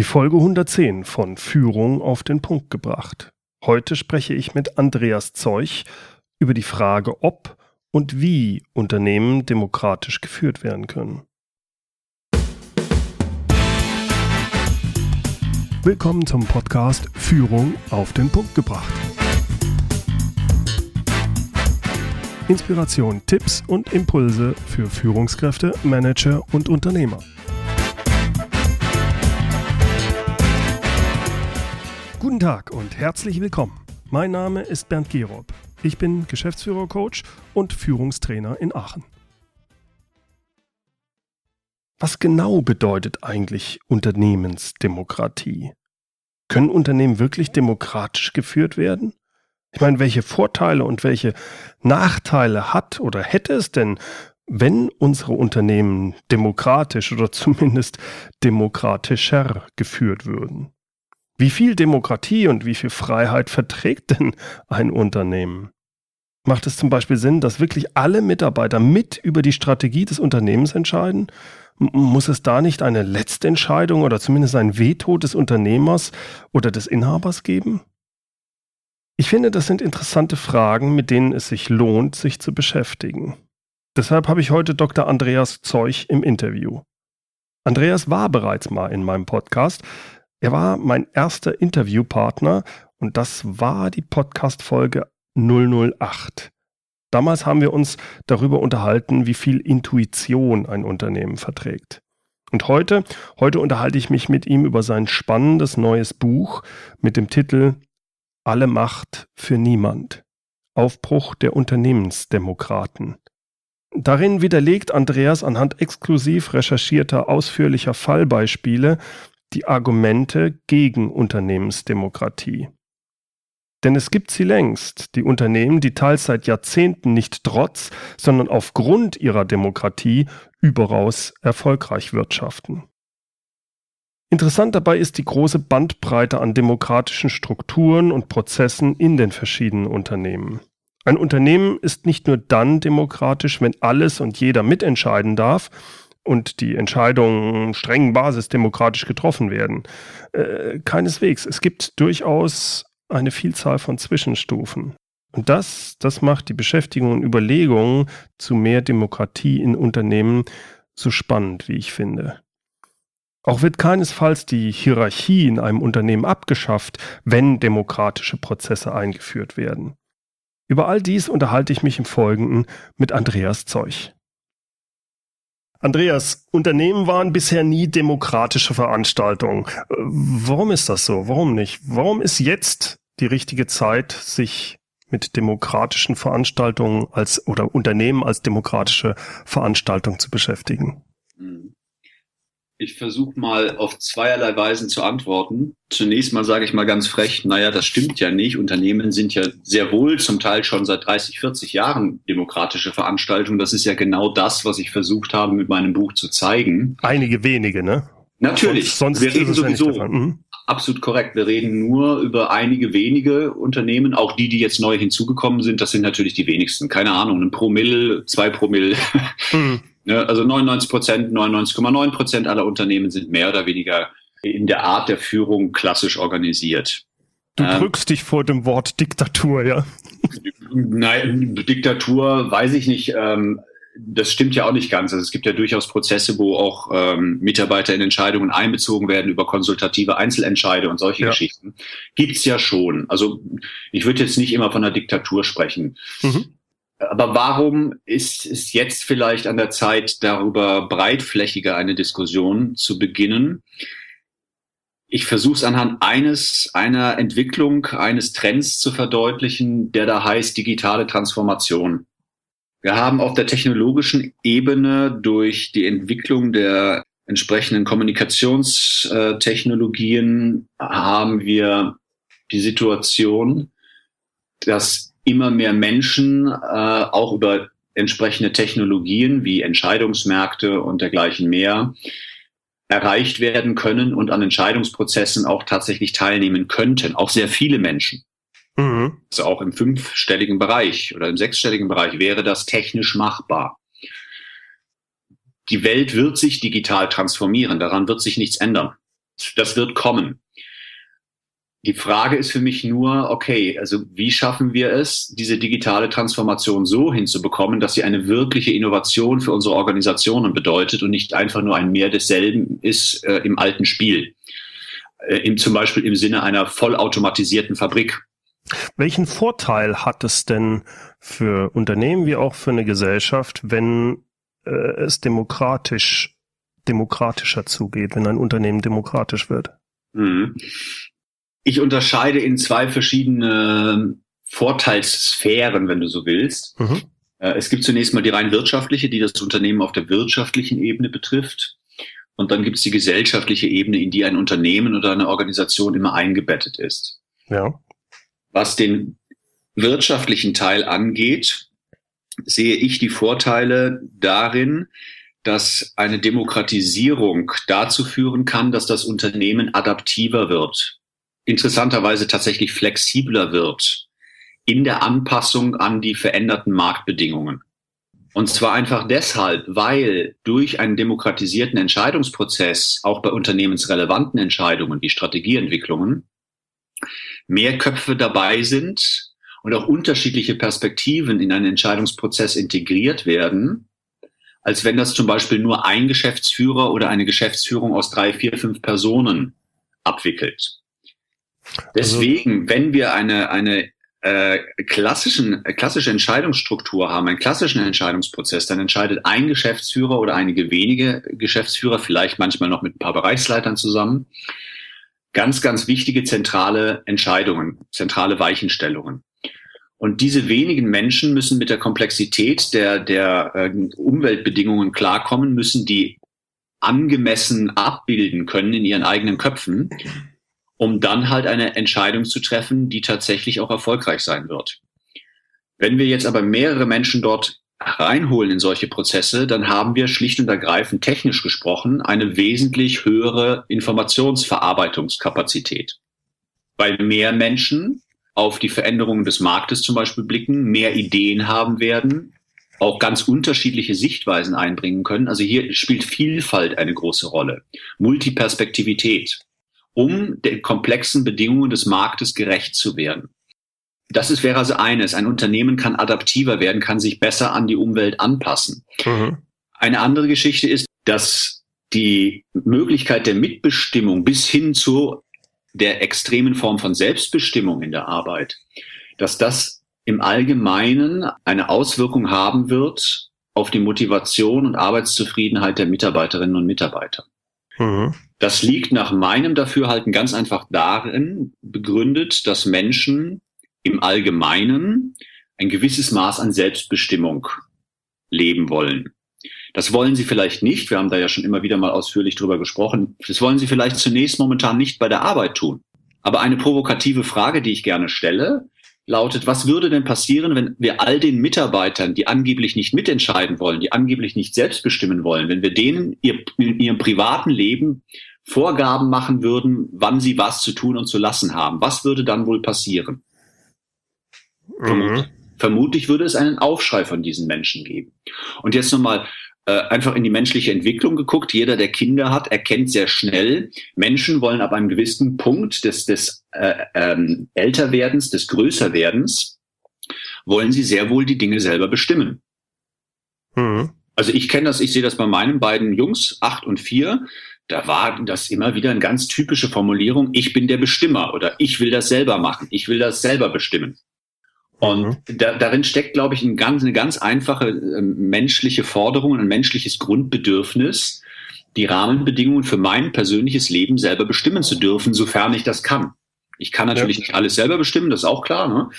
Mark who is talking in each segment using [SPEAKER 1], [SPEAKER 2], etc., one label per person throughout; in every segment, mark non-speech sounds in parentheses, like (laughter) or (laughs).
[SPEAKER 1] Die Folge 110 von Führung auf den Punkt gebracht. Heute spreche ich mit Andreas Zeuch über die Frage, ob und wie Unternehmen demokratisch geführt werden können. Willkommen zum Podcast Führung auf den Punkt gebracht. Inspiration, Tipps und Impulse für Führungskräfte, Manager und Unternehmer. Guten Tag und herzlich willkommen. Mein Name ist Bernd Gerob. Ich bin Geschäftsführer-Coach und Führungstrainer in Aachen. Was genau bedeutet eigentlich Unternehmensdemokratie? Können Unternehmen wirklich demokratisch geführt werden? Ich meine, welche Vorteile und welche Nachteile hat oder hätte es denn, wenn unsere Unternehmen demokratisch oder zumindest demokratischer geführt würden? Wie viel Demokratie und wie viel Freiheit verträgt denn ein Unternehmen? Macht es zum Beispiel Sinn, dass wirklich alle Mitarbeiter mit über die Strategie des Unternehmens entscheiden? Muss es da nicht eine Letztentscheidung oder zumindest ein Veto des Unternehmers oder des Inhabers geben? Ich finde, das sind interessante Fragen, mit denen es sich lohnt, sich zu beschäftigen. Deshalb habe ich heute Dr. Andreas Zeuch im Interview. Andreas war bereits mal in meinem Podcast, er war mein erster Interviewpartner und das war die Podcast-Folge 008. Damals haben wir uns darüber unterhalten, wie viel Intuition ein Unternehmen verträgt. Und heute, heute unterhalte ich mich mit ihm über sein spannendes neues Buch mit dem Titel Alle Macht für niemand. Aufbruch der Unternehmensdemokraten. Darin widerlegt Andreas anhand exklusiv recherchierter ausführlicher Fallbeispiele die Argumente gegen Unternehmensdemokratie. Denn es gibt sie längst, die Unternehmen, die teils seit Jahrzehnten nicht trotz, sondern aufgrund ihrer Demokratie überaus erfolgreich wirtschaften. Interessant dabei ist die große Bandbreite an demokratischen Strukturen und Prozessen in den verschiedenen Unternehmen. Ein Unternehmen ist nicht nur dann demokratisch, wenn alles und jeder mitentscheiden darf, und die Entscheidungen strengen Basis demokratisch getroffen werden. Äh, keineswegs. Es gibt durchaus eine Vielzahl von Zwischenstufen. Und das, das macht die Beschäftigung und Überlegungen zu mehr Demokratie in Unternehmen so spannend, wie ich finde. Auch wird keinesfalls die Hierarchie in einem Unternehmen abgeschafft, wenn demokratische Prozesse eingeführt werden. Über all dies unterhalte ich mich im Folgenden mit Andreas Zeuch. Andreas, Unternehmen waren bisher nie demokratische Veranstaltungen. Warum ist das so? Warum nicht? Warum ist jetzt die richtige Zeit, sich mit demokratischen Veranstaltungen als oder Unternehmen als demokratische Veranstaltung zu beschäftigen?
[SPEAKER 2] Mhm. Ich versuche mal auf zweierlei Weisen zu antworten. Zunächst mal sage ich mal ganz frech, naja, das stimmt ja nicht. Unternehmen sind ja sehr wohl zum Teil schon seit 30, 40 Jahren demokratische Veranstaltungen. Das ist ja genau das, was ich versucht habe, mit meinem Buch zu zeigen.
[SPEAKER 1] Einige wenige, ne?
[SPEAKER 2] Natürlich.
[SPEAKER 1] Sonst, sonst
[SPEAKER 2] wir reden sowieso. Ja mhm. Absolut korrekt. Wir reden nur über einige wenige Unternehmen. Auch die, die jetzt neu hinzugekommen sind, das sind natürlich die wenigsten. Keine Ahnung, ein Promille, zwei Promille. Mhm. (laughs) Ne, also 99 Prozent, 99,9 Prozent aller Unternehmen sind mehr oder weniger in der Art der Führung klassisch organisiert.
[SPEAKER 1] Du ähm, drückst dich vor dem Wort Diktatur, ja?
[SPEAKER 2] Nein, Diktatur weiß ich nicht. Ähm, das stimmt ja auch nicht ganz. Also es gibt ja durchaus Prozesse, wo auch ähm, Mitarbeiter in Entscheidungen einbezogen werden über konsultative Einzelentscheide und solche ja. Geschichten. Gibt's ja schon. Also ich würde jetzt nicht immer von einer Diktatur sprechen. Mhm. Aber warum ist es jetzt vielleicht an der Zeit, darüber breitflächiger eine Diskussion zu beginnen? Ich versuche es anhand eines, einer Entwicklung, eines Trends zu verdeutlichen, der da heißt digitale Transformation. Wir haben auf der technologischen Ebene durch die Entwicklung der entsprechenden Kommunikationstechnologien haben wir die Situation, dass immer mehr Menschen äh, auch über entsprechende Technologien wie Entscheidungsmärkte und dergleichen mehr erreicht werden können und an Entscheidungsprozessen auch tatsächlich teilnehmen könnten. Auch sehr viele Menschen. Mhm. Also auch im fünfstelligen Bereich oder im sechsstelligen Bereich wäre das technisch machbar. Die Welt wird sich digital transformieren, daran wird sich nichts ändern. das wird kommen. Die Frage ist für mich nur, okay, also wie schaffen wir es, diese digitale Transformation so hinzubekommen, dass sie eine wirkliche Innovation für unsere Organisationen bedeutet und nicht einfach nur ein Mehr desselben ist äh, im alten Spiel. Äh, im, zum Beispiel im Sinne einer vollautomatisierten Fabrik.
[SPEAKER 1] Welchen Vorteil hat es denn für Unternehmen wie auch für eine Gesellschaft, wenn äh, es demokratisch, demokratischer zugeht, wenn ein Unternehmen demokratisch wird? Mhm.
[SPEAKER 2] Ich unterscheide in zwei verschiedene Vorteilssphären, wenn du so willst. Mhm. Äh, es gibt zunächst mal die rein wirtschaftliche, die das Unternehmen auf der wirtschaftlichen Ebene betrifft. Und dann gibt es die gesellschaftliche Ebene, in die ein Unternehmen oder eine Organisation immer eingebettet ist. Ja. Was den wirtschaftlichen Teil angeht, sehe ich die Vorteile darin, dass eine Demokratisierung dazu führen kann, dass das Unternehmen adaptiver wird, interessanterweise tatsächlich flexibler wird in der Anpassung an die veränderten Marktbedingungen. Und zwar einfach deshalb, weil durch einen demokratisierten Entscheidungsprozess auch bei unternehmensrelevanten Entscheidungen wie Strategieentwicklungen mehr Köpfe dabei sind und auch unterschiedliche Perspektiven in einen Entscheidungsprozess integriert werden, als wenn das zum Beispiel nur ein Geschäftsführer oder eine Geschäftsführung aus drei, vier, fünf Personen abwickelt. Also Deswegen, wenn wir eine, eine äh, klassischen, klassische Entscheidungsstruktur haben, einen klassischen Entscheidungsprozess, dann entscheidet ein Geschäftsführer oder einige wenige Geschäftsführer, vielleicht manchmal noch mit ein paar Bereichsleitern zusammen, ganz, ganz wichtige zentrale Entscheidungen, zentrale Weichenstellungen. Und diese wenigen Menschen müssen mit der Komplexität der, der äh, Umweltbedingungen klarkommen, müssen die angemessen abbilden können in ihren eigenen Köpfen um dann halt eine Entscheidung zu treffen, die tatsächlich auch erfolgreich sein wird. Wenn wir jetzt aber mehrere Menschen dort reinholen in solche Prozesse, dann haben wir schlicht und ergreifend technisch gesprochen eine wesentlich höhere Informationsverarbeitungskapazität. Weil mehr Menschen auf die Veränderungen des Marktes zum Beispiel blicken, mehr Ideen haben werden, auch ganz unterschiedliche Sichtweisen einbringen können. Also hier spielt Vielfalt eine große Rolle. Multiperspektivität um den komplexen Bedingungen des Marktes gerecht zu werden. Das ist, wäre also eines. Ein Unternehmen kann adaptiver werden, kann sich besser an die Umwelt anpassen. Mhm. Eine andere Geschichte ist, dass die Möglichkeit der Mitbestimmung bis hin zu der extremen Form von Selbstbestimmung in der Arbeit, dass das im Allgemeinen eine Auswirkung haben wird auf die Motivation und Arbeitszufriedenheit der Mitarbeiterinnen und Mitarbeiter. Mhm. Das liegt nach meinem Dafürhalten ganz einfach darin begründet, dass Menschen im Allgemeinen ein gewisses Maß an Selbstbestimmung leben wollen. Das wollen sie vielleicht nicht. Wir haben da ja schon immer wieder mal ausführlich drüber gesprochen. Das wollen sie vielleicht zunächst momentan nicht bei der Arbeit tun. Aber eine provokative Frage, die ich gerne stelle, lautet, was würde denn passieren, wenn wir all den Mitarbeitern, die angeblich nicht mitentscheiden wollen, die angeblich nicht selbst bestimmen wollen, wenn wir denen ihr, in ihrem privaten Leben Vorgaben machen würden, wann sie was zu tun und zu lassen haben. Was würde dann wohl passieren? Mhm. Vermutlich würde es einen Aufschrei von diesen Menschen geben. Und jetzt nochmal einfach in die menschliche Entwicklung geguckt. Jeder, der Kinder hat, erkennt sehr schnell, Menschen wollen ab einem gewissen Punkt des, des äh, ähm, Älterwerdens, des Größerwerdens, wollen sie sehr wohl die Dinge selber bestimmen. Mhm. Also ich kenne das, ich sehe das bei meinen beiden Jungs, acht und vier da war das immer wieder eine ganz typische Formulierung, ich bin der Bestimmer oder ich will das selber machen, ich will das selber bestimmen. Und mhm. da, darin steckt, glaube ich, ein ganz, eine ganz einfache äh, menschliche Forderung, ein menschliches Grundbedürfnis, die Rahmenbedingungen für mein persönliches Leben selber bestimmen zu dürfen, sofern ich das kann. Ich kann natürlich ja. nicht alles selber bestimmen, das ist auch klar. Ne?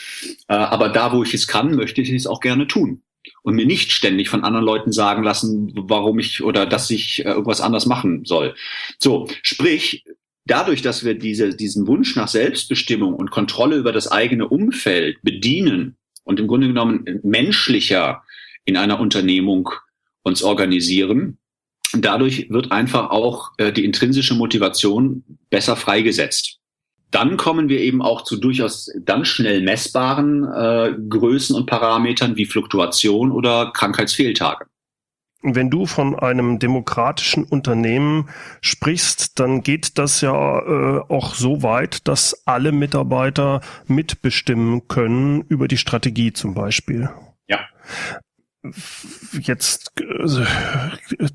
[SPEAKER 2] Äh, aber da, wo ich es kann, möchte ich es auch gerne tun und mir nicht ständig von anderen Leuten sagen lassen, warum ich oder dass ich äh, irgendwas anders machen soll. So, sprich, dadurch, dass wir diese, diesen Wunsch nach Selbstbestimmung und Kontrolle über das eigene Umfeld bedienen und im Grunde genommen menschlicher in einer Unternehmung uns organisieren, dadurch wird einfach auch äh, die intrinsische Motivation besser freigesetzt dann kommen wir eben auch zu durchaus dann schnell messbaren äh, Größen und Parametern wie Fluktuation oder Krankheitsfehltage.
[SPEAKER 1] Wenn du von einem demokratischen Unternehmen sprichst, dann geht das ja äh, auch so weit, dass alle Mitarbeiter mitbestimmen können über die Strategie zum Beispiel.
[SPEAKER 2] Ja.
[SPEAKER 1] Jetzt äh,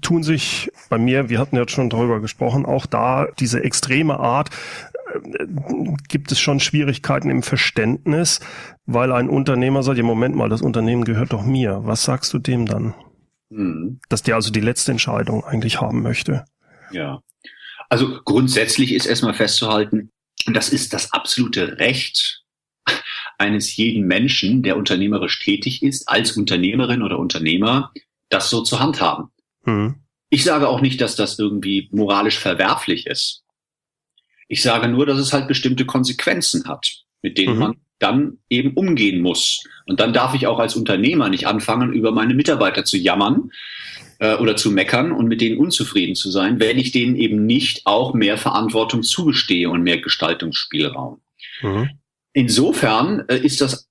[SPEAKER 1] tun sich bei mir, wir hatten ja schon darüber gesprochen, auch da diese extreme Art, äh, gibt es schon Schwierigkeiten im Verständnis, weil ein Unternehmer sagt, ja Moment mal, das Unternehmen gehört doch mir. Was sagst du dem dann? Mhm. Dass der also die letzte Entscheidung eigentlich haben möchte.
[SPEAKER 2] Ja. Also grundsätzlich ist erstmal festzuhalten, das ist das absolute Recht eines jeden Menschen, der unternehmerisch tätig ist, als Unternehmerin oder Unternehmer, das so zu handhaben. Mhm. Ich sage auch nicht, dass das irgendwie moralisch verwerflich ist. Ich sage nur, dass es halt bestimmte Konsequenzen hat, mit denen mhm. man dann eben umgehen muss. Und dann darf ich auch als Unternehmer nicht anfangen, über meine Mitarbeiter zu jammern äh, oder zu meckern und mit denen unzufrieden zu sein, wenn ich denen eben nicht auch mehr Verantwortung zugestehe und mehr Gestaltungsspielraum. Mhm. Insofern äh, ist das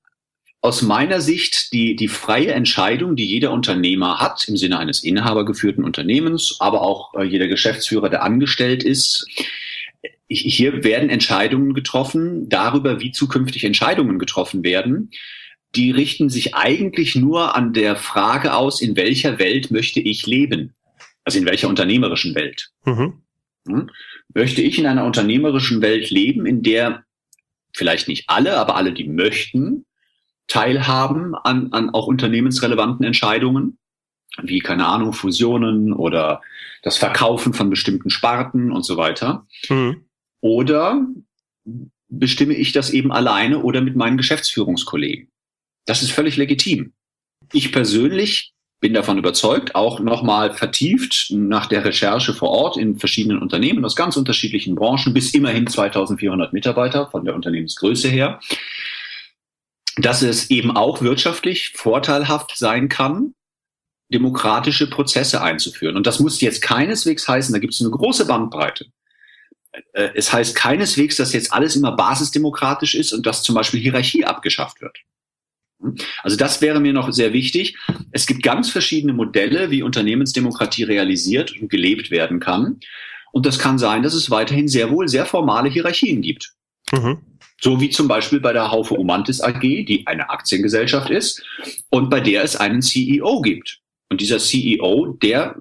[SPEAKER 2] aus meiner Sicht die, die freie Entscheidung, die jeder Unternehmer hat, im Sinne eines inhabergeführten Unternehmens, aber auch äh, jeder Geschäftsführer, der angestellt ist, hier werden Entscheidungen getroffen darüber, wie zukünftig Entscheidungen getroffen werden. Die richten sich eigentlich nur an der Frage aus, in welcher Welt möchte ich leben? Also in welcher unternehmerischen Welt? Mhm. Hm? Möchte ich in einer unternehmerischen Welt leben, in der vielleicht nicht alle, aber alle, die möchten, teilhaben an, an auch unternehmensrelevanten Entscheidungen, wie, keine Ahnung, Fusionen oder das Verkaufen von bestimmten Sparten und so weiter. Mhm. Oder bestimme ich das eben alleine oder mit meinen Geschäftsführungskollegen? Das ist völlig legitim. Ich persönlich bin davon überzeugt, auch nochmal vertieft nach der Recherche vor Ort in verschiedenen Unternehmen aus ganz unterschiedlichen Branchen bis immerhin 2400 Mitarbeiter von der Unternehmensgröße her, dass es eben auch wirtschaftlich vorteilhaft sein kann, demokratische Prozesse einzuführen. Und das muss jetzt keineswegs heißen, da gibt es eine große Bandbreite. Äh, es heißt keineswegs, dass jetzt alles immer basisdemokratisch ist und dass zum Beispiel Hierarchie abgeschafft wird. Also das wäre mir noch sehr wichtig. Es gibt ganz verschiedene Modelle, wie Unternehmensdemokratie realisiert und gelebt werden kann. Und das kann sein, dass es weiterhin sehr wohl sehr formale Hierarchien gibt. Mhm. So wie zum Beispiel bei der Haufe Umantis AG, die eine Aktiengesellschaft ist und bei der es einen CEO gibt. Und dieser CEO, der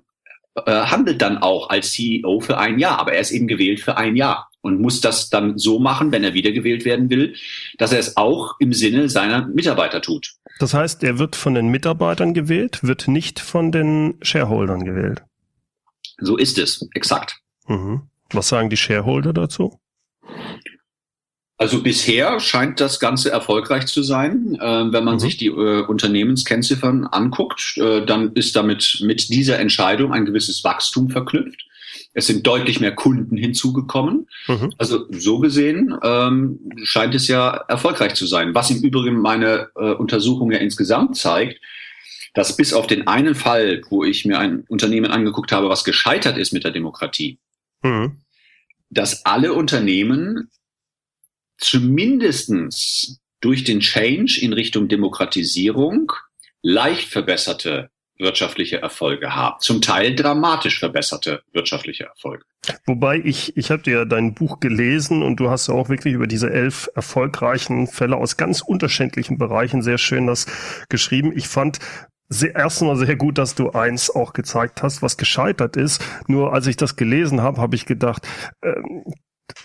[SPEAKER 2] äh, handelt dann auch als CEO für ein Jahr, aber er ist eben gewählt für ein Jahr und muss das dann so machen, wenn er wiedergewählt werden will, dass er es auch im Sinne seiner Mitarbeiter tut.
[SPEAKER 1] Das heißt, er wird von den Mitarbeitern gewählt, wird nicht von den Shareholdern gewählt.
[SPEAKER 2] So ist es, exakt.
[SPEAKER 1] Mhm. Was sagen die Shareholder dazu?
[SPEAKER 2] Also bisher scheint das Ganze erfolgreich zu sein. Äh, wenn man mhm. sich die äh, Unternehmenskennziffern anguckt, äh, dann ist damit mit dieser Entscheidung ein gewisses Wachstum verknüpft. Es sind deutlich mehr Kunden hinzugekommen. Mhm. Also so gesehen ähm, scheint es ja erfolgreich zu sein. Was im Übrigen meine äh, Untersuchung ja insgesamt zeigt, dass bis auf den einen Fall, wo ich mir ein Unternehmen angeguckt habe, was gescheitert ist mit der Demokratie, mhm. dass alle Unternehmen zumindestens durch den Change in Richtung Demokratisierung leicht verbesserte wirtschaftliche Erfolge haben. Zum Teil dramatisch verbesserte wirtschaftliche Erfolge.
[SPEAKER 1] Wobei ich, ich habe dir dein Buch gelesen und du hast ja auch wirklich über diese elf erfolgreichen Fälle aus ganz unterschiedlichen Bereichen sehr schön das geschrieben. Ich fand sehr, erstmal sehr gut, dass du eins auch gezeigt hast, was gescheitert ist. Nur als ich das gelesen habe, habe ich gedacht, ähm,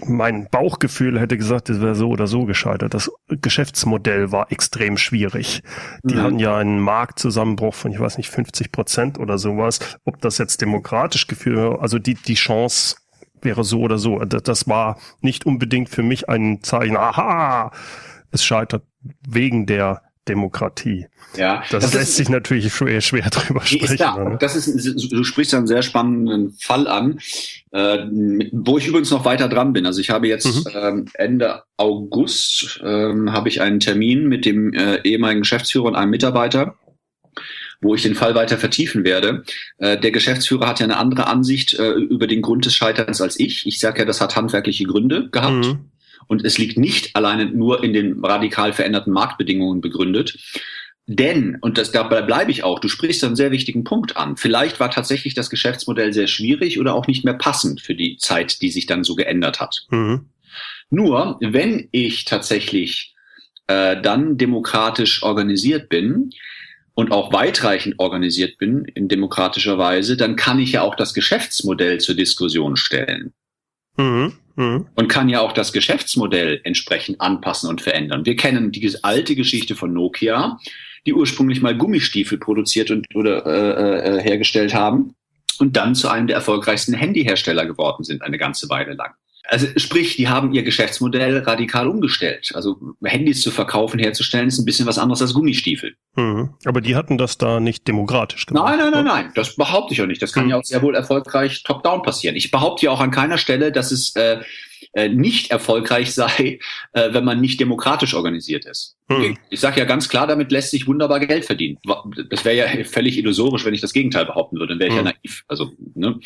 [SPEAKER 1] mein Bauchgefühl hätte gesagt, es wäre so oder so gescheitert. Das Geschäftsmodell war extrem schwierig. Die mhm. hatten ja einen Marktzusammenbruch von, ich weiß nicht, 50 Prozent oder sowas. Ob das jetzt demokratisch geführt, also die, die Chance wäre so oder so. Das war nicht unbedingt für mich ein Zeichen, aha, es scheitert wegen der Demokratie. Ja, das, das lässt ist, sich natürlich schwer, schwer drüber sprechen.
[SPEAKER 2] Da? Das ist, du sprichst einen sehr spannenden Fall an, äh, wo ich übrigens noch weiter dran bin. Also ich habe jetzt mhm. ähm, Ende August ähm, habe ich einen Termin mit dem äh, ehemaligen Geschäftsführer und einem Mitarbeiter wo ich den Fall weiter vertiefen werde. Äh, der Geschäftsführer hat ja eine andere Ansicht äh, über den Grund des Scheiterns als ich. Ich sage ja, das hat handwerkliche Gründe gehabt. Mhm. Und es liegt nicht alleine nur in den radikal veränderten Marktbedingungen begründet, Denn, und das, dabei bleibe ich auch, du sprichst einen sehr wichtigen Punkt an. Vielleicht war tatsächlich das Geschäftsmodell sehr schwierig oder auch nicht mehr passend für die Zeit, die sich dann so geändert hat. Mhm. Nur, wenn ich tatsächlich äh, dann demokratisch organisiert bin und auch weitreichend organisiert bin in demokratischer Weise, dann kann ich ja auch das Geschäftsmodell zur Diskussion stellen. Mhm. Mhm. Und kann ja auch das Geschäftsmodell entsprechend anpassen und verändern. Wir kennen die alte Geschichte von Nokia die ursprünglich mal Gummistiefel produziert und oder äh, äh, hergestellt haben und dann zu einem der erfolgreichsten Handyhersteller geworden sind eine ganze Weile lang. Also sprich, die haben ihr Geschäftsmodell radikal umgestellt. Also Handys zu verkaufen, herzustellen, ist ein bisschen was anderes als Gummistiefel.
[SPEAKER 1] Mhm. Aber die hatten das da nicht demokratisch
[SPEAKER 2] gemacht. Nein, nein, nein, nein. Das behaupte ich auch nicht. Das kann mhm. ja auch sehr wohl erfolgreich top-down passieren. Ich behaupte ja auch an keiner Stelle, dass es äh, äh, nicht erfolgreich (laughs) sei, äh, wenn man nicht demokratisch organisiert ist. Hm. Ich sage ja ganz klar, damit lässt sich wunderbar Geld verdienen. Das wäre ja völlig illusorisch, wenn ich das Gegenteil behaupten würde. Dann wäre ich ja naiv. Also, ne?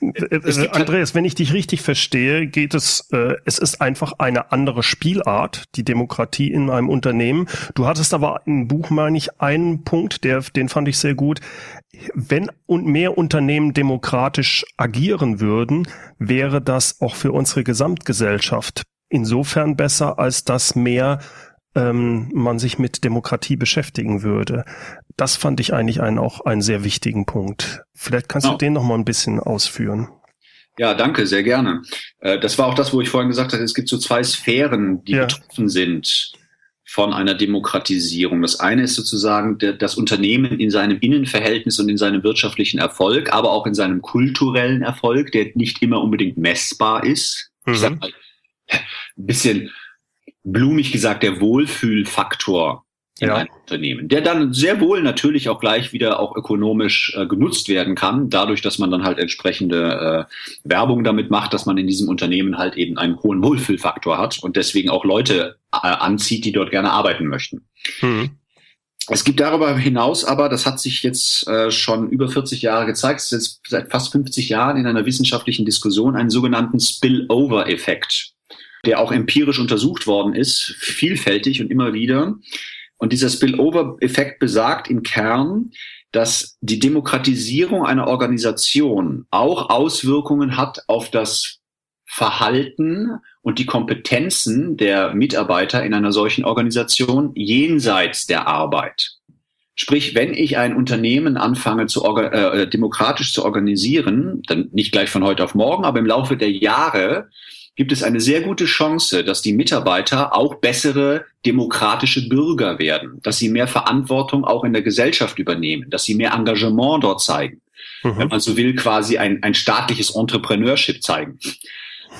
[SPEAKER 1] Andreas, wenn ich dich richtig verstehe, geht es, äh, es ist einfach eine andere Spielart, die Demokratie in einem Unternehmen. Du hattest aber im Buch, meine ich, einen Punkt, der, den fand ich sehr gut. Wenn und mehr Unternehmen demokratisch agieren würden, wäre das auch für unsere Gesamtgesellschaft insofern besser, als dass mehr ähm, man sich mit Demokratie beschäftigen würde. Das fand ich eigentlich einen, auch einen sehr wichtigen Punkt. Vielleicht kannst oh. du den noch mal ein bisschen ausführen.
[SPEAKER 2] Ja, danke, sehr gerne. Äh, das war auch das, wo ich vorhin gesagt habe, es gibt so zwei Sphären, die ja. betroffen sind von einer Demokratisierung. Das eine ist sozusagen das Unternehmen in seinem Innenverhältnis und in seinem wirtschaftlichen Erfolg, aber auch in seinem kulturellen Erfolg, der nicht immer unbedingt messbar ist. Mhm. Ich sag mal, ein bisschen blumig gesagt, der Wohlfühlfaktor in ja. einem Unternehmen, der dann sehr wohl natürlich auch gleich wieder auch ökonomisch äh, genutzt werden kann, dadurch, dass man dann halt entsprechende äh, Werbung damit macht, dass man in diesem Unternehmen halt eben einen hohen Wohlfühlfaktor hat und deswegen auch Leute äh, anzieht, die dort gerne arbeiten möchten. Mhm. Es gibt darüber hinaus aber, das hat sich jetzt äh, schon über 40 Jahre gezeigt, es ist jetzt seit fast 50 Jahren in einer wissenschaftlichen Diskussion einen sogenannten Spillover-Effekt, der auch empirisch untersucht worden ist, vielfältig und immer wieder. Und dieser Spillover-Effekt besagt im Kern, dass die Demokratisierung einer Organisation auch Auswirkungen hat auf das Verhalten und die Kompetenzen der Mitarbeiter in einer solchen Organisation jenseits der Arbeit. Sprich, wenn ich ein Unternehmen anfange, zu äh, demokratisch zu organisieren, dann nicht gleich von heute auf morgen, aber im Laufe der Jahre gibt es eine sehr gute Chance, dass die Mitarbeiter auch bessere demokratische Bürger werden, dass sie mehr Verantwortung auch in der Gesellschaft übernehmen, dass sie mehr Engagement dort zeigen. Mhm. Wenn man so will, quasi ein, ein staatliches Entrepreneurship zeigen.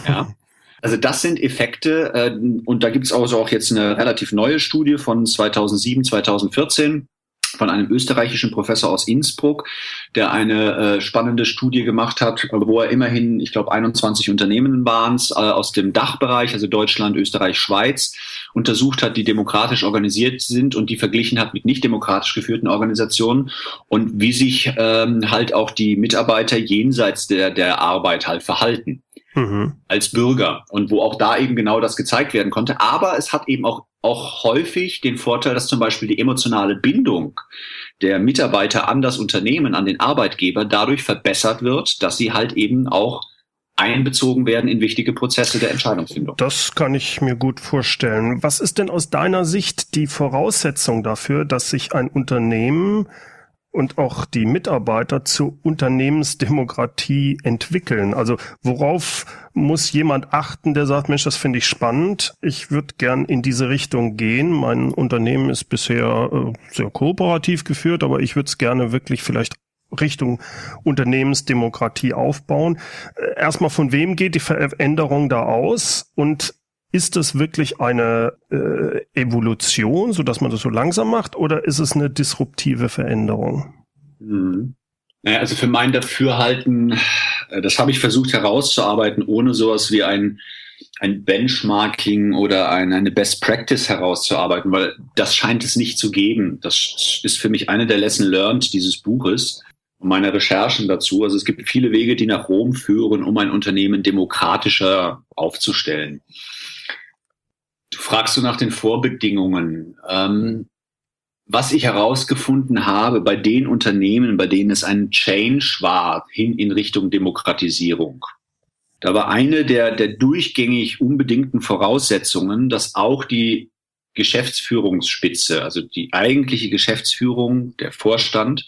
[SPEAKER 2] Ja. (laughs) Also das sind Effekte äh, und da gibt es also auch jetzt eine relativ neue Studie von 2007, 2014 von einem österreichischen Professor aus Innsbruck, der eine äh, spannende Studie gemacht hat, wo er immerhin, ich glaube, 21 Unternehmen waren es äh, aus dem Dachbereich, also Deutschland, Österreich, Schweiz, untersucht hat, die demokratisch organisiert sind und die verglichen hat mit nicht demokratisch geführten Organisationen und wie sich ähm, halt auch die Mitarbeiter jenseits der, der Arbeit halt verhalten mhm. als Bürger und wo auch da eben genau das gezeigt werden konnte. Aber es hat eben auch, auch häufig den Vorteil, dass zum Beispiel die emotionale Bindung der Mitarbeiter an das Unternehmen, an den Arbeitgeber dadurch verbessert wird, dass sie halt eben auch einbezogen werden in wichtige Prozesse der Entscheidungsfindung.
[SPEAKER 1] Das kann ich mir gut vorstellen. Was ist denn aus deiner Sicht die Voraussetzung dafür, dass sich ein Unternehmen und auch die Mitarbeiter zur Unternehmensdemokratie entwickeln? Also worauf muss jemand achten, der sagt, Mensch, das finde ich spannend, ich würde gern in diese Richtung gehen. Mein Unternehmen ist bisher äh, sehr kooperativ geführt, aber ich würde es gerne wirklich vielleicht Richtung Unternehmensdemokratie aufbauen. Äh, erstmal, von wem geht die Veränderung da aus? Und ist es wirklich eine äh, Evolution, so dass man das so langsam macht, oder ist es eine disruptive Veränderung?
[SPEAKER 2] Hm. Naja, also für mein Dafürhalten, äh, das habe ich versucht herauszuarbeiten, ohne sowas wie ein, ein Benchmarking oder ein, eine Best Practice herauszuarbeiten, weil das scheint es nicht zu geben. Das ist für mich eine der Lesson learned dieses Buches und meiner Recherchen dazu. Also es gibt viele Wege, die nach Rom führen, um ein Unternehmen demokratischer aufzustellen. Du fragst du nach den Vorbedingungen. Ähm, was ich herausgefunden habe bei den Unternehmen, bei denen es ein Change war, hin in Richtung Demokratisierung, da war eine der, der durchgängig unbedingten Voraussetzungen, dass auch die Geschäftsführungsspitze, also die eigentliche Geschäftsführung, der Vorstand,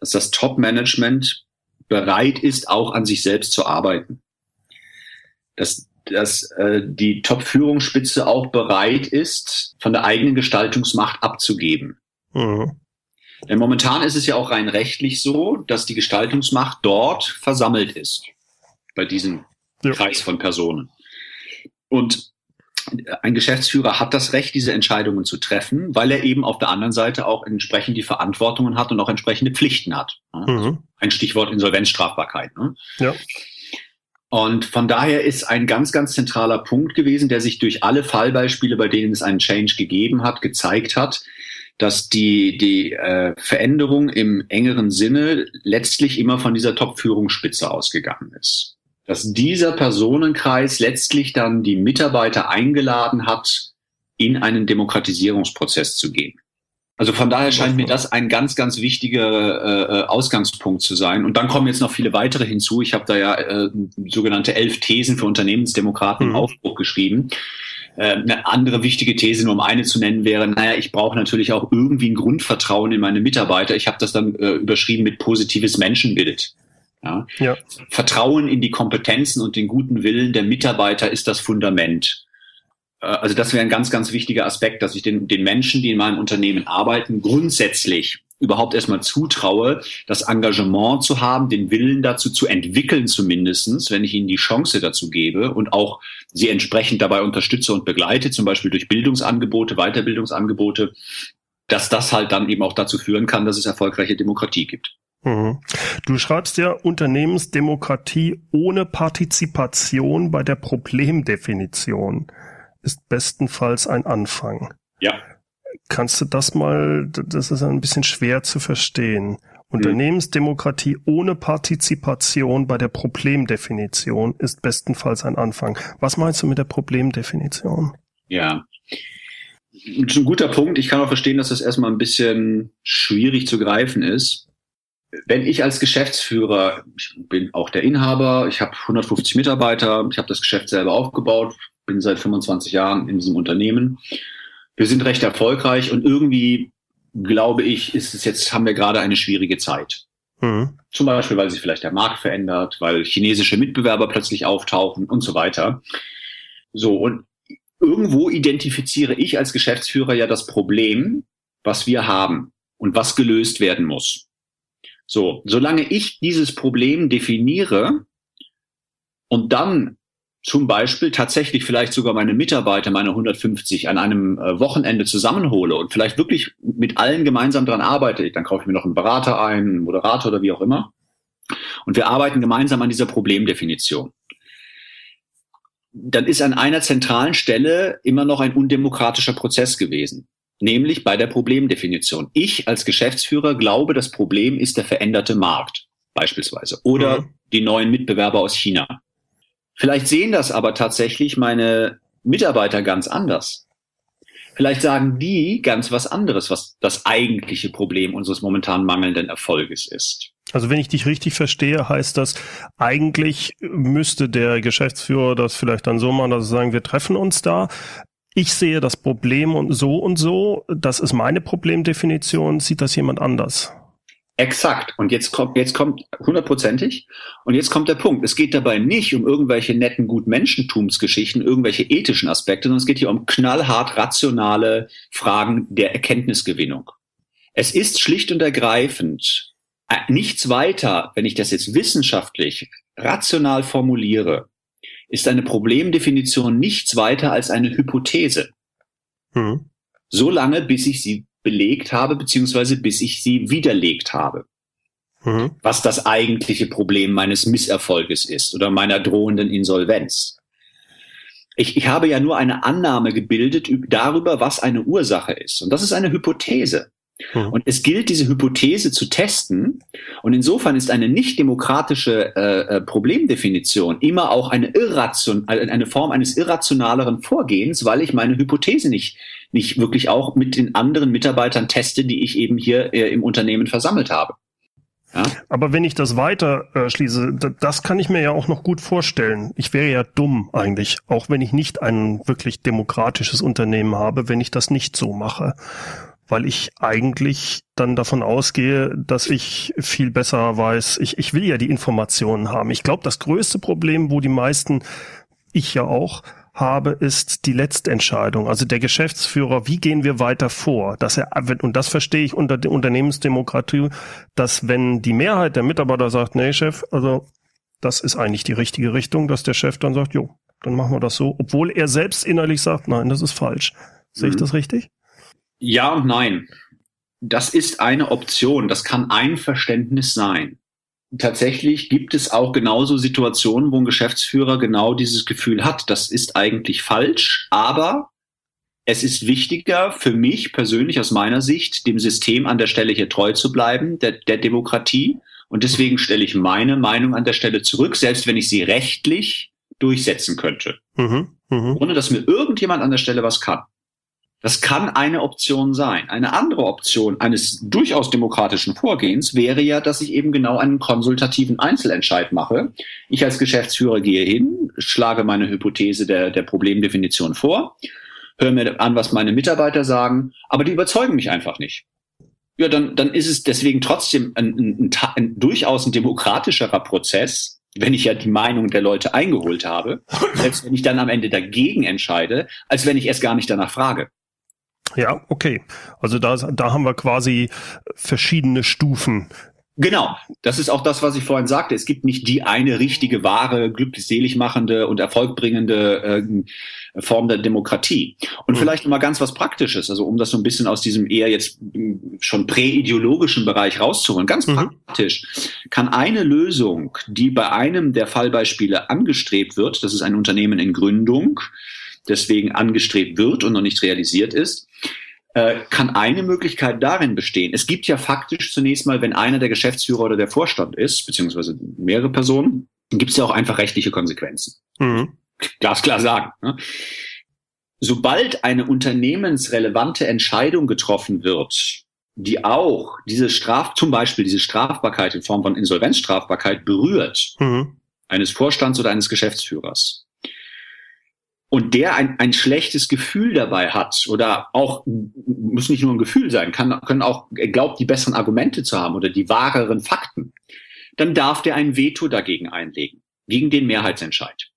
[SPEAKER 2] dass das Top-Management bereit ist, auch an sich selbst zu arbeiten. Dass, dass äh, die Top-Führungsspitze auch bereit ist, von der eigenen Gestaltungsmacht abzugeben. Mhm. Denn momentan ist es ja auch rein rechtlich so, dass die Gestaltungsmacht dort versammelt ist, bei diesem ja. Kreis von Personen. Und ein Geschäftsführer hat das Recht, diese Entscheidungen zu treffen, weil er eben auf der anderen Seite auch entsprechend die Verantwortungen hat und auch entsprechende Pflichten hat. Mhm. Ein Stichwort Insolvenzstrafbarkeit. Ne? Ja. Und von daher ist ein ganz, ganz zentraler Punkt gewesen, der sich durch alle Fallbeispiele, bei denen es einen Change gegeben hat, gezeigt hat, dass die, die äh, Veränderung im engeren Sinne letztlich immer von dieser Top-Führungsspitze ausgegangen ist dass dieser Personenkreis letztlich dann die Mitarbeiter eingeladen hat, in einen Demokratisierungsprozess zu gehen. Also von daher scheint mir das ein ganz, ganz wichtiger äh, Ausgangspunkt zu sein. Und dann kommen jetzt noch viele weitere hinzu. Ich habe da ja äh, sogenannte elf Thesen für Unternehmensdemokraten mhm. im Aufbruch geschrieben. Äh, eine andere wichtige These, nur um eine zu nennen, wäre, naja, ich brauche natürlich auch irgendwie ein Grundvertrauen in meine Mitarbeiter. Ich habe das dann äh, überschrieben mit positives Menschenbild. Ja? ja? Vertrauen in die Kompetenzen und den guten Willen der Mitarbeiter ist das Fundament. Äh, also das wäre ein ganz, ganz wichtiger Aspekt, dass ich den, den Menschen, die in meinem Unternehmen arbeiten, grundsätzlich überhaupt erstmal zutraue, das Engagement zu haben, den Willen dazu zu entwickeln zumindestens, wenn ich ihnen die Chance dazu gebe und auch sie entsprechend dabei unterstütze und begleite, zum Beispiel durch Bildungsangebote, Weiterbildungsangebote, dass das halt dann eben auch dazu führen kann, dass es erfolgreiche Demokratie gibt.
[SPEAKER 1] Mhm. Du schreibst ja Unternehmensdemokratie ohne Partizipation bei der Problemdefinition ist bestenfalls ein Anfang.
[SPEAKER 2] Ja.
[SPEAKER 1] Kannst du das mal, das ist ein bisschen schwer zu verstehen. Mhm. Unternehmensdemokratie ohne Partizipation bei der Problemdefinition ist bestenfalls ein Anfang. Was meinst du mit der Problemdefinition?
[SPEAKER 2] Ja. Das ist ein guter Punkt. Ich kann auch verstehen, dass das erstmal ein bisschen schwierig zu greifen ist wenn ich als Geschäftsführer, ich bin auch der Inhaber, ich habe 150 Mitarbeiter, ich habe das Geschäft selber aufgebaut, bin seit 25 Jahren in diesem Unternehmen. Wir sind recht erfolgreich und irgendwie glaube ich, ist es jetzt, haben wir gerade eine schwierige Zeit. Mhm. Zum Beispiel, weil sich vielleicht der Markt verändert, weil chinesische Mitbewerber plötzlich auftauchen und so weiter. So, und irgendwo identifiziere ich als Geschäftsführer ja das Problem, was wir haben und was gelöst werden muss. So, solange ich dieses Problem definiere und dann zum Beispiel tatsächlich vielleicht sogar meine Mitarbeiter, meine 150 an einem äh, Wochenende zusammenhole und vielleicht wirklich mit allen gemeinsam dran arbeite, dann kaufe ich mir noch einen Berater ein, einen Moderator oder wie auch immer. Und wir arbeiten gemeinsam an dieser Problemdefinition. Dann ist an einer zentralen Stelle immer noch ein undemokratischer Prozess gewesen nämlich bei der Problemdefinition. Ich als Geschäftsführer glaube, das Problem ist der veränderte Markt beispielsweise oder mhm. die neuen Mitbewerber aus China. Vielleicht sehen das aber tatsächlich meine Mitarbeiter ganz anders. Vielleicht sagen die ganz was anderes, was das eigentliche Problem unseres momentan mangelnden Erfolges ist.
[SPEAKER 1] Also wenn ich dich richtig verstehe, heißt das, eigentlich müsste der Geschäftsführer das vielleicht dann so machen, dass sie sagen, wir treffen uns da, ich sehe das Problem und so und so, das ist meine Problemdefinition, sieht das jemand anders?
[SPEAKER 2] Exakt. Und jetzt kommt, jetzt kommt hundertprozentig. Und jetzt kommt der Punkt. Es geht dabei nicht um irgendwelche netten Gutmenschentumsgeschichten, irgendwelche ethischen Aspekte, sondern es geht hier um knallhart rationale Fragen der Erkenntnisgewinnung. Es ist schlicht und ergreifend äh, nichts weiter, wenn ich das jetzt wissenschaftlich rational formuliere, ist eine Problemdefinition nichts weiter als eine Hypothese. Mhm. So lange, bis ich sie belegt habe, beziehungsweise bis ich sie widerlegt habe. Mhm. Was das eigentliche Problem meines Misserfolges ist oder meiner drohenden Insolvenz. Ich, ich habe ja nur eine Annahme gebildet darüber, was eine Ursache ist. Und das ist eine Hypothese. Mhm. Und es gilt, diese Hypothese zu testen. Und insofern ist eine nicht demokratische äh, äh Problemdefinition immer auch eine, irration, äh, eine Form eines irrationaleren Vorgehens, weil ich meine Hypothese nicht, nicht wirklich auch mit den anderen Mitarbeitern teste, die ich eben hier äh, im Unternehmen versammelt habe.
[SPEAKER 1] Ja? Aber wenn ich das weiter äh, schließe, das kann ich mir ja auch noch gut vorstellen. Ich wäre ja dumm eigentlich, auch wenn ich nicht ein wirklich demokratisches Unternehmen habe, wenn ich das nicht so mache. Weil ich eigentlich dann davon ausgehe, dass ich viel besser weiß. Ich, ich will ja die Informationen haben. Ich glaube, das größte Problem, wo die meisten, ich ja auch, habe, ist die Letztentscheidung. Also der Geschäftsführer, wie gehen wir weiter vor? Dass er, und das verstehe ich unter der Unternehmensdemokratie, dass wenn die Mehrheit der Mitarbeiter sagt, nee, Chef, also das ist eigentlich die richtige Richtung, dass der Chef dann sagt, jo, dann machen wir das so, obwohl er selbst innerlich sagt, nein, das ist falsch. Sehe ich mhm. das richtig?
[SPEAKER 2] Ja und nein. Das ist eine Option. Das kann ein Verständnis sein tatsächlich gibt es auch genauso Situationen, wo ein Geschäftsführer genau dieses Gefühl hat, das ist eigentlich falsch, aber es ist wichtiger für mich persönlich aus meiner Sicht, dem System an der Stelle hier treu zu bleiben, der, der Demokratie. Und deswegen stelle ich meine Meinung an der Stelle zurück, selbst wenn ich sie rechtlich durchsetzen könnte. Mhm, mh. Ohne dass mir irgendjemand an der Stelle was kann. Das kann eine Option sein. Eine andere Option eines durchaus demokratischen Vorgehens wäre ja, dass ich eben genau einen konsultativen Einzelentscheid mache. Ich als Geschäftsführer gehe hin, schlage meine Hypothese der, der Problemdefinition vor, höre mir an, was meine Mitarbeiter sagen, aber die überzeugen mich einfach nicht. Ja, dann, dann ist es deswegen trotzdem ein, ein, ein, ein durchaus ein demokratischerer Prozess, wenn ich ja die Meinung der Leute eingeholt habe, selbst wenn ich dann am Ende dagegen entscheide, als wenn ich erst gar nicht danach frage.
[SPEAKER 1] Ja, okay. Also da, da haben wir quasi verschiedene Stufen.
[SPEAKER 2] Genau, das ist auch das, was ich vorhin sagte. Es gibt nicht die eine richtige, wahre, glücklich machende und erfolgbringende äh, Form der Demokratie. Und mhm. vielleicht mal ganz was Praktisches, also um das so ein bisschen aus diesem eher jetzt schon präideologischen Bereich rauszuholen. Ganz mhm. praktisch kann eine Lösung, die bei einem der Fallbeispiele angestrebt wird, das ist ein Unternehmen in Gründung, deswegen angestrebt wird und noch nicht realisiert ist, äh, kann eine Möglichkeit darin bestehen. Es gibt ja faktisch zunächst mal, wenn einer der Geschäftsführer oder der Vorstand ist, beziehungsweise mehrere Personen, gibt es ja auch einfach rechtliche Konsequenzen. Mhm. Glasklar sagen. Ne? Sobald eine unternehmensrelevante Entscheidung getroffen wird, die auch diese Straf, zum Beispiel diese Strafbarkeit in Form von Insolvenzstrafbarkeit berührt, mhm. eines Vorstands oder eines Geschäftsführers, und der ein, ein schlechtes Gefühl dabei hat oder auch, muss nicht nur ein Gefühl sein, kann, können auch, glaubt, die besseren Argumente zu haben oder die wahreren Fakten, dann darf der ein Veto dagegen einlegen, gegen den Mehrheitsentscheid.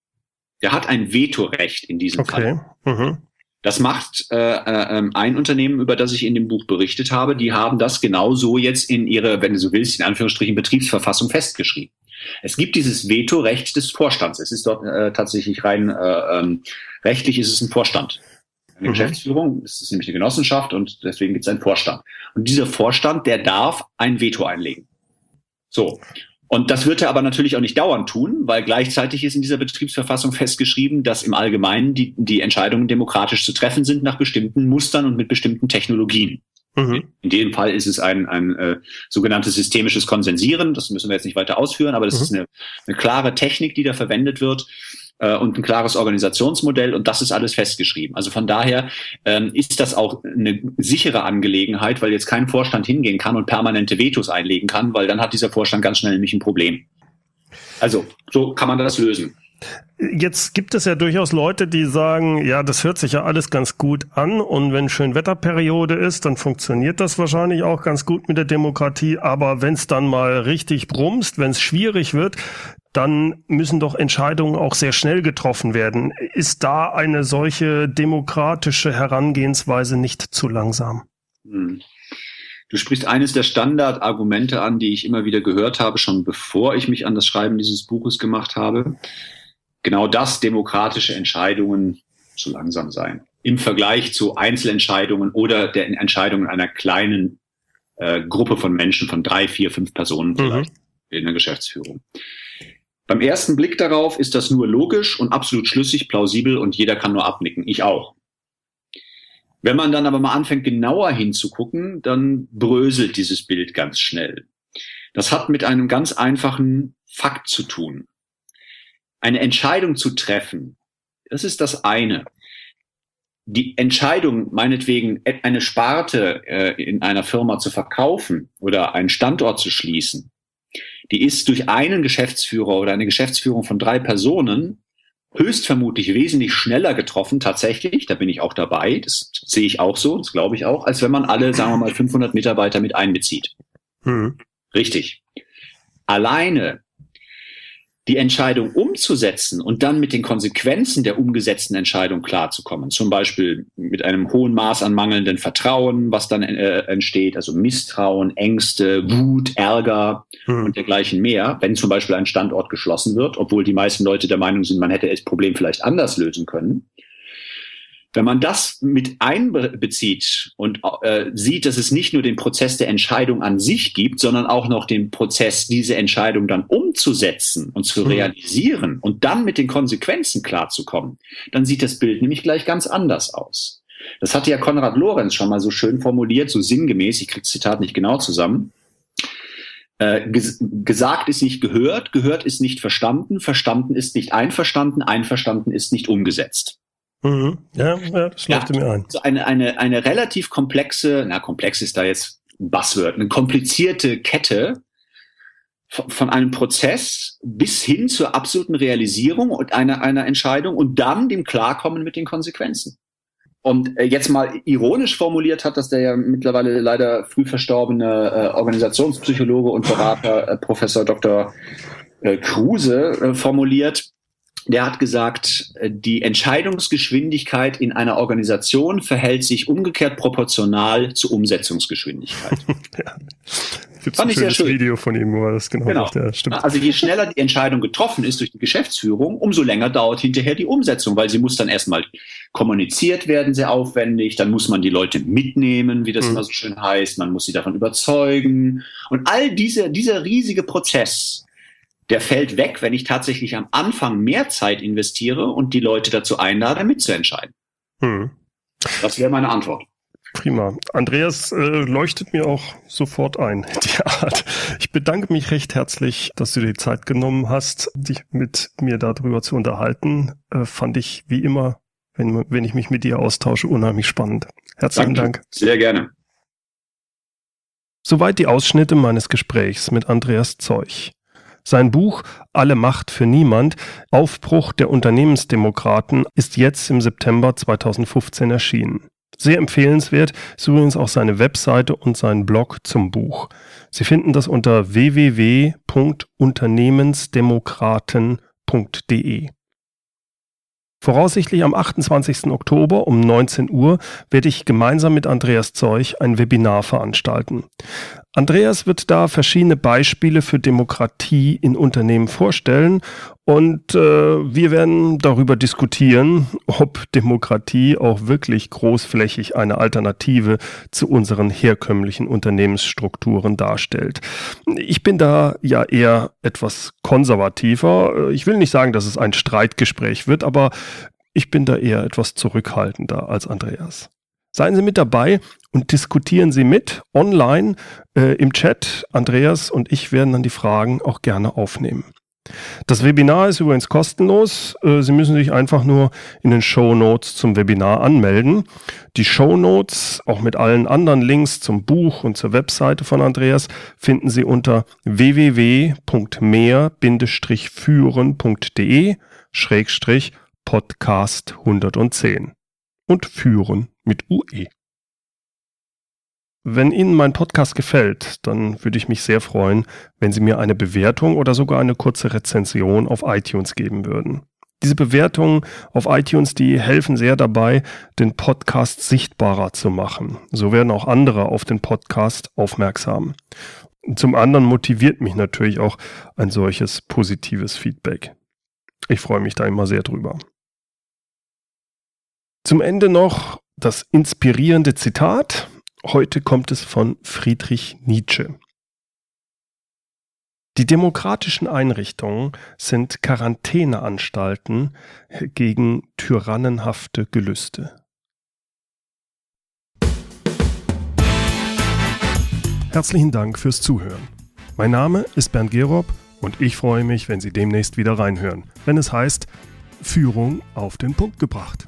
[SPEAKER 2] Der hat ein Vetorecht in diesem okay. Fall. Mhm. Das macht äh, äh, ähm, ein Unternehmen, über das ich in dem Buch berichtet habe. Die haben das genauso jetzt in ihre, wenn du so willst, in Anführungsstrichen Betriebsverfassung festgeschrieben. Es gibt dieses Vetorecht des Vorstands. Es ist dort äh, tatsächlich rein äh, ähm, rechtlich ist es ein Vorstand. Eine mhm. Geschäftsführung, es ist nämlich eine Genossenschaft und deswegen gibt es einen Vorstand. Und dieser Vorstand, der darf ein Veto einlegen. So. Und das wird er aber natürlich auch nicht dauernd tun, weil gleichzeitig ist in dieser Betriebsverfassung festgeschrieben, dass im Allgemeinen die, die Entscheidungen demokratisch zu treffen sind nach bestimmten Mustern und mit bestimmten Technologien. Mhm. In dem Fall ist es ein, ein äh, sogenanntes systemisches Konsensieren. Das müssen wir jetzt nicht weiter ausführen, aber das mhm. ist eine, eine klare Technik, die da verwendet wird äh, und ein klares Organisationsmodell und das ist alles festgeschrieben. Also von daher ähm, ist das auch eine sichere Angelegenheit, weil jetzt kein Vorstand hingehen kann und permanente Vetos einlegen kann, weil dann hat dieser Vorstand ganz schnell nämlich ein Problem. Also so kann man das lösen.
[SPEAKER 1] Jetzt gibt es ja durchaus Leute, die sagen, ja, das hört sich ja alles ganz gut an und wenn Schönwetterperiode ist, dann funktioniert das wahrscheinlich auch ganz gut mit der Demokratie, aber wenn es dann mal richtig brumst, wenn es schwierig wird, dann müssen doch Entscheidungen auch sehr schnell getroffen werden. Ist da eine solche demokratische Herangehensweise nicht zu langsam? Hm.
[SPEAKER 2] Du sprichst eines der Standardargumente an, die ich immer wieder gehört habe, schon bevor ich mich an das Schreiben dieses Buches gemacht habe genau das demokratische Entscheidungen zu langsam sein. Im Vergleich zu Einzelentscheidungen oder der Entscheidungen einer kleinen äh, Gruppe von Menschen, von drei, vier, fünf Personen mhm. vielleicht mhm. in der Geschäftsführung. Beim ersten Blick darauf ist das nur logisch und absolut schlüssig, plausibel und jeder kann nur abnicken. Ich auch. Wenn man dann aber mal anfängt, genauer hinzugucken, dann bröselt dieses Bild ganz schnell. Das hat mit einem ganz einfachen Fakt zu tun. Eine Entscheidung zu treffen, das ist das eine. Die Entscheidung, meinetwegen eine Sparte äh, in einer Firma zu verkaufen oder einen Standort zu schließen, die ist durch einen Geschäftsführer oder eine Geschäftsführung von drei Personen höchstvermutlich wesentlich schneller getroffen, tatsächlich, da bin ich auch dabei, das sehe ich auch so, das glaube ich auch, als wenn man alle, sagen wir mal, 500 Mitarbeiter mit einbezieht. Hm. Richtig. Alleine die Entscheidung umzusetzen und dann mit den Konsequenzen der umgesetzten Entscheidung klarzukommen, zum Beispiel mit einem hohen Maß an mangelndem Vertrauen, was dann äh, entsteht, also Misstrauen, Ängste, Wut, Ärger hm. und dergleichen mehr, wenn zum Beispiel ein Standort geschlossen wird, obwohl die meisten Leute der Meinung sind, man hätte das Problem vielleicht anders lösen können. Wenn man das mit einbezieht und äh, sieht, dass es nicht nur den Prozess der Entscheidung an sich gibt, sondern auch noch den Prozess, diese Entscheidung dann umzusetzen und zu mhm. realisieren und dann mit den Konsequenzen klarzukommen, dann sieht das Bild nämlich gleich ganz anders aus. Das hatte ja Konrad Lorenz schon mal so schön formuliert, so sinngemäß, ich kriege das Zitat nicht genau zusammen. Äh, ges gesagt ist nicht gehört, gehört ist nicht verstanden, verstanden ist nicht einverstanden, einverstanden ist nicht umgesetzt.
[SPEAKER 1] Mhm. Ja, ja, das leuchtet ja, mir ein.
[SPEAKER 2] So eine, eine, eine relativ komplexe, na, komplex ist da jetzt ein Buzzword, eine komplizierte Kette von, von einem Prozess bis hin zur absoluten Realisierung und einer, einer Entscheidung und dann dem Klarkommen mit den Konsequenzen. Und äh, jetzt mal ironisch formuliert hat das der ja mittlerweile leider früh verstorbene äh, Organisationspsychologe und Berater äh, Professor Dr. Äh, Kruse äh, formuliert, der hat gesagt, äh, die Entscheidungsgeschwindigkeit in einer Organisation verhält sich umgekehrt proportional zur Umsetzungsgeschwindigkeit. (laughs)
[SPEAKER 1] ja. Gibt ein schönes Video von ihm, wo er das genau, genau.
[SPEAKER 2] Macht. Ja, stimmt. Also je schneller die Entscheidung getroffen ist durch die Geschäftsführung, umso länger dauert hinterher die Umsetzung, weil sie muss dann erstmal kommuniziert werden, sehr aufwendig, dann muss man die Leute mitnehmen, wie das mhm. immer so schön heißt, man muss sie davon überzeugen. Und all diese, dieser riesige Prozess, der fällt weg, wenn ich tatsächlich am Anfang mehr Zeit investiere und die Leute dazu einlade, mitzuentscheiden. Hm. Das wäre meine Antwort.
[SPEAKER 1] Prima. Andreas äh, leuchtet mir auch sofort ein, (laughs) die Art. Ich bedanke mich recht herzlich, dass du dir die Zeit genommen hast, dich mit mir darüber zu unterhalten. Äh, fand ich wie immer, wenn, wenn ich mich mit dir austausche, unheimlich spannend. Herzlichen Danke. Dank.
[SPEAKER 2] Sehr gerne.
[SPEAKER 1] Soweit die Ausschnitte meines Gesprächs mit Andreas Zeuch. Sein Buch Alle Macht für Niemand, Aufbruch der Unternehmensdemokraten, ist jetzt im September 2015 erschienen. Sehr empfehlenswert ist übrigens auch seine Webseite und sein Blog zum Buch. Sie finden das unter www.unternehmensdemokraten.de. Voraussichtlich am 28. Oktober um 19 Uhr werde ich gemeinsam mit Andreas Zeuch ein Webinar veranstalten. Andreas wird da verschiedene Beispiele für Demokratie in Unternehmen vorstellen und äh, wir werden darüber diskutieren, ob Demokratie auch wirklich großflächig eine Alternative zu unseren herkömmlichen Unternehmensstrukturen darstellt. Ich bin da ja eher etwas konservativer. Ich will nicht sagen, dass es ein Streitgespräch wird, aber ich bin da eher etwas zurückhaltender als Andreas. Seien Sie mit dabei und diskutieren Sie mit online äh, im Chat. Andreas und ich werden dann die Fragen auch gerne aufnehmen. Das Webinar ist übrigens kostenlos. Äh, Sie müssen sich einfach nur in den Show Notes zum Webinar anmelden. Die Show Notes, auch mit allen anderen Links zum Buch und zur Webseite von Andreas, finden Sie unter www.mehr-führen.de Podcast 110 und führen mit UE. Wenn Ihnen mein Podcast gefällt, dann würde ich mich sehr freuen, wenn Sie mir eine Bewertung oder sogar eine kurze Rezension auf iTunes geben würden. Diese Bewertungen auf iTunes, die helfen sehr dabei, den Podcast sichtbarer zu machen. So werden auch andere auf den Podcast aufmerksam. Zum anderen motiviert mich natürlich auch ein solches positives Feedback. Ich freue mich da immer sehr drüber. Zum Ende noch das inspirierende Zitat. Heute kommt es von Friedrich Nietzsche. Die demokratischen Einrichtungen sind Quarantäneanstalten gegen tyrannenhafte Gelüste. Herzlichen Dank fürs Zuhören. Mein Name ist Bernd Gerob und ich freue mich, wenn Sie demnächst wieder reinhören, wenn es heißt Führung auf den Punkt gebracht.